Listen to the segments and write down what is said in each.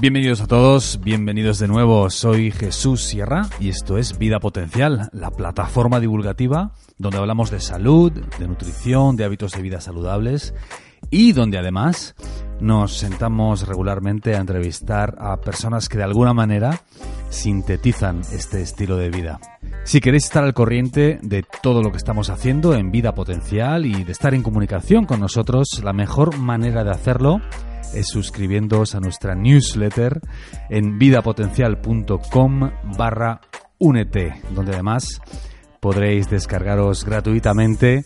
Bienvenidos a todos, bienvenidos de nuevo. Soy Jesús Sierra y esto es Vida Potencial, la plataforma divulgativa donde hablamos de salud, de nutrición, de hábitos de vida saludables y donde además nos sentamos regularmente a entrevistar a personas que de alguna manera sintetizan este estilo de vida. Si queréis estar al corriente de todo lo que estamos haciendo en Vida Potencial y de estar en comunicación con nosotros, la mejor manera de hacerlo es suscribiéndoos a nuestra newsletter en vidapotencial.com barra únete, donde además podréis descargaros gratuitamente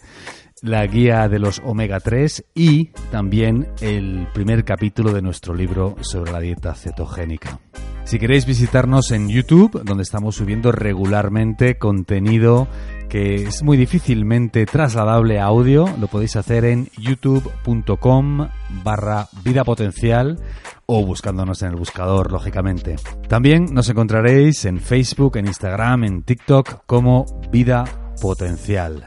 la guía de los omega 3 y también el primer capítulo de nuestro libro sobre la dieta cetogénica. Si queréis visitarnos en YouTube, donde estamos subiendo regularmente contenido que es muy difícilmente trasladable a audio, lo podéis hacer en youtube.com barra potencial o buscándonos en el buscador, lógicamente. También nos encontraréis en Facebook, en Instagram, en TikTok como vida potencial.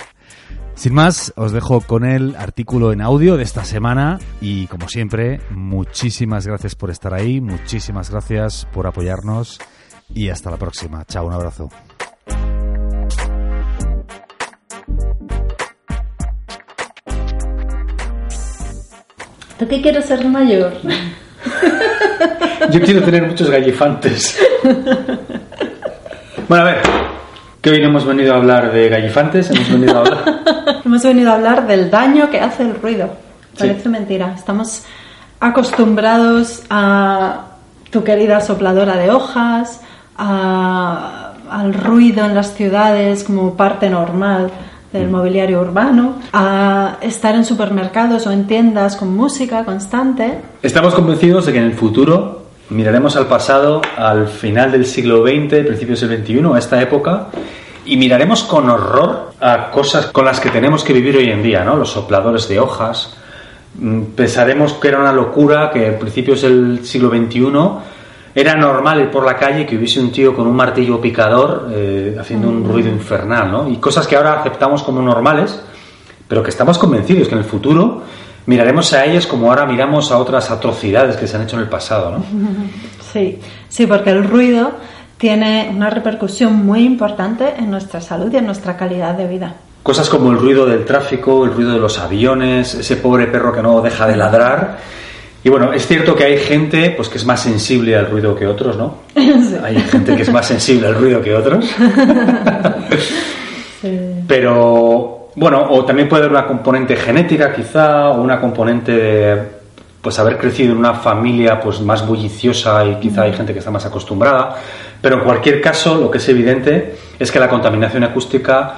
Sin más, os dejo con el artículo en audio de esta semana y como siempre, muchísimas gracias por estar ahí, muchísimas gracias por apoyarnos y hasta la próxima. Chao, un abrazo. ¿Tú qué quieres ser mayor? Yo quiero tener muchos gallifantes. Bueno, a ver, que hoy no hemos venido a hablar de gallifantes, hemos venido a hablar... Hemos venido a hablar del daño que hace el ruido. Parece mentira. Estamos acostumbrados a tu querida sopladora de hojas, a- al ruido en las ciudades como parte normal del mobiliario urbano, a estar en supermercados o en tiendas con música constante. Estamos convencidos de que en el futuro miraremos al pasado, al final del siglo XX, principios del XXI, a esta época, y miraremos con horror a cosas con las que tenemos que vivir hoy en día, ¿no? Los sopladores de hojas. Mm, Pensaremos que era una locura que a principios del siglo XXI era normal ir por la calle que hubiese un tío con un martillo picador eh, haciendo un ruido infernal, ¿no? Y cosas que ahora aceptamos como normales, pero que estamos convencidos que en el futuro miraremos a ellas como ahora miramos a otras atrocidades que se han hecho en el pasado, ¿no? Sí, sí, porque el ruido tiene una repercusión muy importante en nuestra salud y en nuestra calidad de vida. Cosas como el ruido del tráfico, el ruido de los aviones, ese pobre perro que no deja de ladrar. Y bueno, es cierto que hay gente pues que es más sensible al ruido que otros, ¿no? Hay gente que es más sensible al ruido que otros. Pero bueno, o también puede haber una componente genética quizá, o una componente de pues haber crecido en una familia pues más bulliciosa y quizá hay gente que está más acostumbrada. Pero en cualquier caso, lo que es evidente es que la contaminación acústica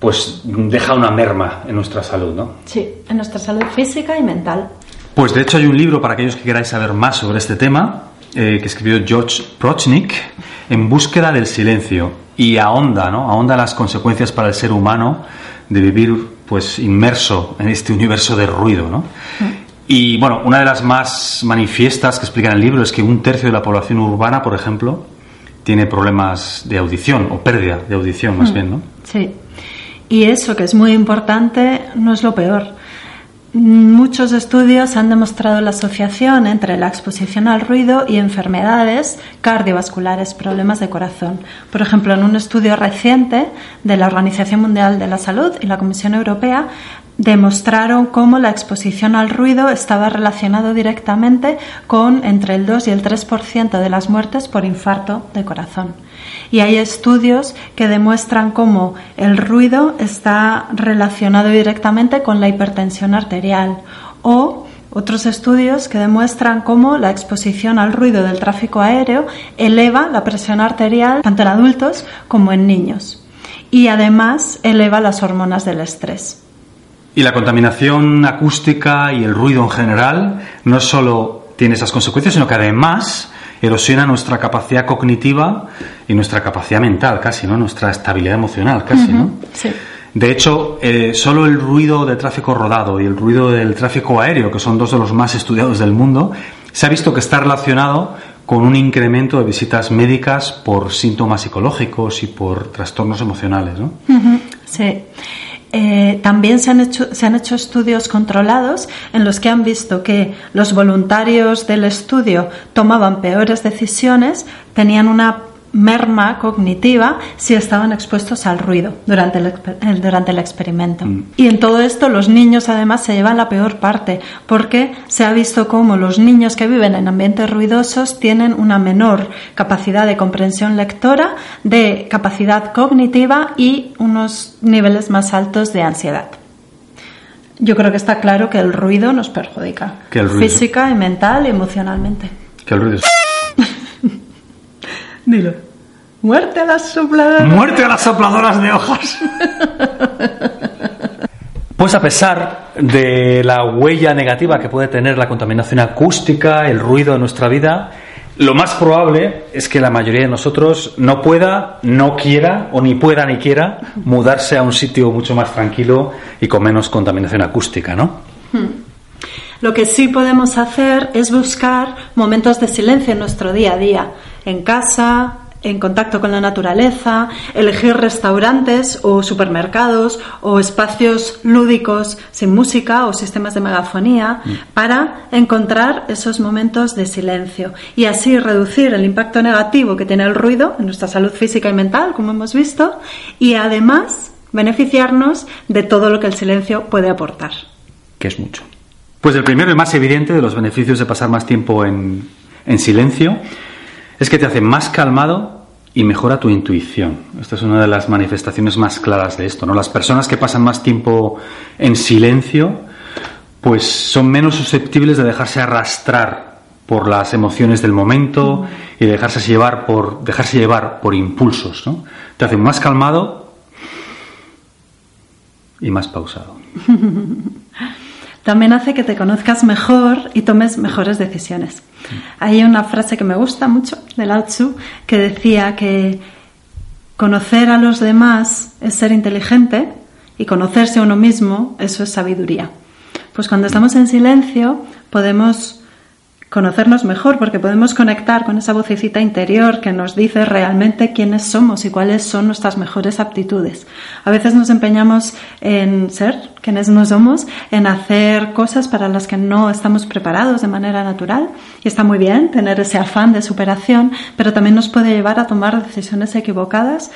pues deja una merma en nuestra salud, ¿no? Sí, en nuestra salud física y mental. Pues de hecho hay un libro para aquellos que queráis saber más sobre este tema eh, que escribió George Prochnik en búsqueda del silencio y ahonda, ¿no? Ahonda las consecuencias para el ser humano de vivir pues inmerso en este universo de ruido, ¿no? Y bueno, una de las más manifiestas que explica en el libro es que un tercio de la población urbana, por ejemplo, tiene problemas de audición o pérdida de audición, más bien, ¿no? Sí. Y eso, que es muy importante, no es lo peor. Muchos estudios han demostrado la asociación entre la exposición al ruido y enfermedades cardiovasculares, problemas de corazón. Por ejemplo, en un estudio reciente de la Organización Mundial de la Salud y la Comisión Europea, demostraron cómo la exposición al ruido estaba relacionado directamente con entre el 2 y el 3% de las muertes por infarto de corazón. Y hay estudios que demuestran cómo el ruido está relacionado directamente con la hipertensión arterial o otros estudios que demuestran cómo la exposición al ruido del tráfico aéreo eleva la presión arterial tanto en adultos como en niños y además eleva las hormonas del estrés. Y la contaminación acústica y el ruido en general no solo tiene esas consecuencias, sino que además erosiona nuestra capacidad cognitiva y nuestra capacidad mental, casi, ¿no? Nuestra estabilidad emocional, casi, ¿no? Sí. De hecho, eh, solo el ruido de tráfico rodado y el ruido del tráfico aéreo, que son dos de los más estudiados del mundo, se ha visto que está relacionado con un incremento de visitas médicas por síntomas psicológicos y por trastornos emocionales, ¿no? Sí. Eh, también se han, hecho, se han hecho estudios controlados en los que han visto que los voluntarios del estudio tomaban peores decisiones, tenían una merma cognitiva si estaban expuestos al ruido durante el, durante el experimento. Mm. Y en todo esto los niños además se llevan la peor parte porque se ha visto cómo los niños que viven en ambientes ruidosos tienen una menor capacidad de comprensión lectora, de capacidad cognitiva y unos niveles más altos de ansiedad. Yo creo que está claro que el ruido nos perjudica física y mental y emocionalmente. Que el ruido Dilo. Muerte a las sopladoras. Muerte a las sopladoras de hojas. Pues a pesar de la huella negativa que puede tener la contaminación acústica, el ruido en nuestra vida, lo más probable es que la mayoría de nosotros no pueda, no quiera o ni pueda ni quiera mudarse a un sitio mucho más tranquilo y con menos contaminación acústica, ¿no? Hmm. Lo que sí podemos hacer es buscar momentos de silencio en nuestro día a día, en casa, en contacto con la naturaleza, elegir restaurantes o supermercados o espacios lúdicos sin música o sistemas de megafonía mm. para encontrar esos momentos de silencio y así reducir el impacto negativo que tiene el ruido en nuestra salud física y mental, como hemos visto, y además beneficiarnos de todo lo que el silencio puede aportar. Que es mucho. Pues el primero y más evidente de los beneficios de pasar más tiempo en, en silencio es que te hace más calmado y mejora tu intuición. Esta es una de las manifestaciones más claras de esto, ¿no? Las personas que pasan más tiempo en silencio, pues son menos susceptibles de dejarse arrastrar por las emociones del momento y dejarse llevar por dejarse llevar por impulsos, ¿no? Te hace más calmado y más pausado. También hace que te conozcas mejor y tomes mejores decisiones. Hay una frase que me gusta mucho de Lao Tzu que decía que conocer a los demás es ser inteligente y conocerse a uno mismo, eso es sabiduría. Pues cuando estamos en silencio podemos conocernos mejor porque podemos conectar con esa vocecita interior que nos dice realmente quiénes somos y cuáles son nuestras mejores aptitudes. A veces nos empeñamos en ser quienes no somos, en hacer cosas para las que no estamos preparados de manera natural y está muy bien tener ese afán de superación, pero también nos puede llevar a tomar decisiones equivocadas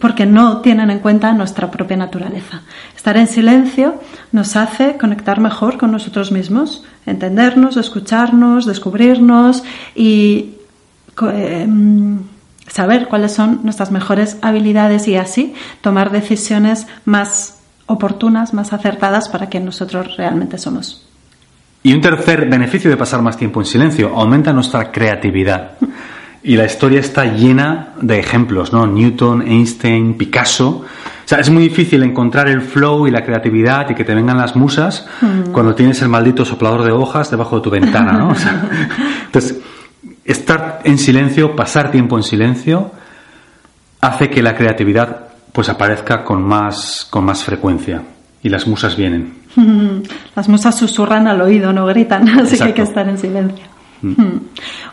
porque no tienen en cuenta nuestra propia naturaleza. Estar en silencio nos hace conectar mejor con nosotros mismos, entendernos, escucharnos, descubrirnos y em, saber cuáles son nuestras mejores habilidades y así tomar decisiones más oportunas, más acertadas para que nosotros realmente somos. Y un tercer beneficio de pasar más tiempo en silencio, aumenta nuestra creatividad. Y la historia está llena de ejemplos, ¿no? Newton, Einstein, Picasso, o sea, es muy difícil encontrar el flow y la creatividad y que te vengan las musas mm. cuando tienes el maldito soplador de hojas debajo de tu ventana, ¿no? entonces, estar en silencio, pasar tiempo en silencio, hace que la creatividad pues aparezca con más, con más frecuencia y las musas vienen. Las musas susurran al oído, no gritan, así que hay que estar en silencio. Mm. Hmm.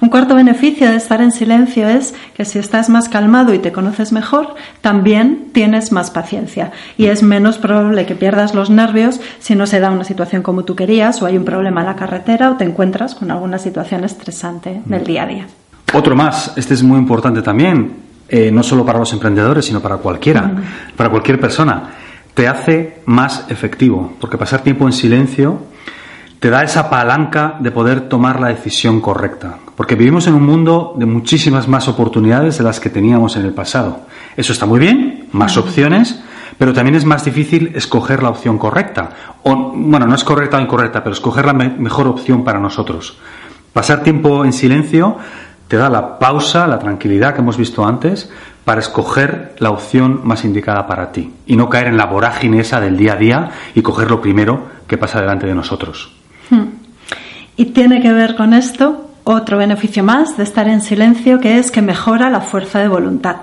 Un cuarto beneficio de estar en silencio es que si estás más calmado y te conoces mejor, también tienes más paciencia y es menos probable que pierdas los nervios si no se da una situación como tú querías o hay un problema en la carretera o te encuentras con alguna situación estresante del día a día. Otro más, este es muy importante también, eh, no solo para los emprendedores, sino para cualquiera, hmm. para cualquier persona. Te hace más efectivo, porque pasar tiempo en silencio te da esa palanca de poder tomar la decisión correcta. Porque vivimos en un mundo de muchísimas más oportunidades de las que teníamos en el pasado. Eso está muy bien, más opciones, pero también es más difícil escoger la opción correcta. O, bueno, no es correcta o incorrecta, pero escoger la mejor opción para nosotros. Pasar tiempo en silencio te da la pausa, la tranquilidad que hemos visto antes, para escoger la opción más indicada para ti y no caer en la vorágine esa del día a día y coger lo primero que pasa delante de nosotros. Y tiene que ver con esto otro beneficio más de estar en silencio, que es que mejora la fuerza de voluntad.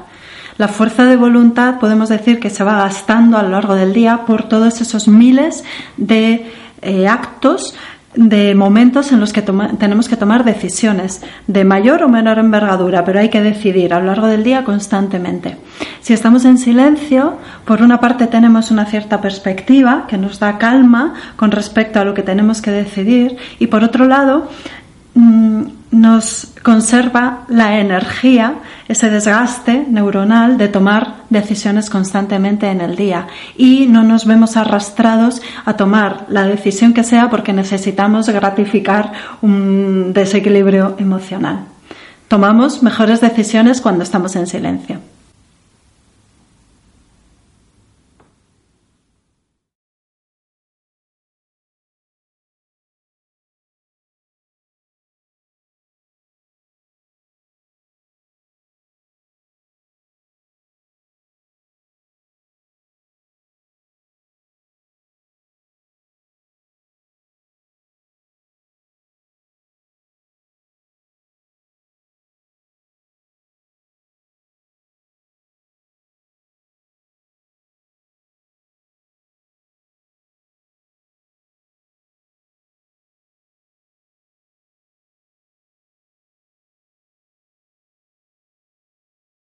La fuerza de voluntad podemos decir que se va gastando a lo largo del día por todos esos miles de eh, actos de momentos en los que tenemos que tomar decisiones de mayor o menor envergadura, pero hay que decidir a lo largo del día constantemente. Si estamos en silencio, por una parte tenemos una cierta perspectiva que nos da calma con respecto a lo que tenemos que decidir y por otro lado mm, nos conserva la energía, ese desgaste neuronal de tomar decisiones constantemente en el día y no nos vemos arrastrados a tomar la decisión que sea porque necesitamos gratificar un desequilibrio emocional. Tomamos mejores decisiones cuando estamos en silencio.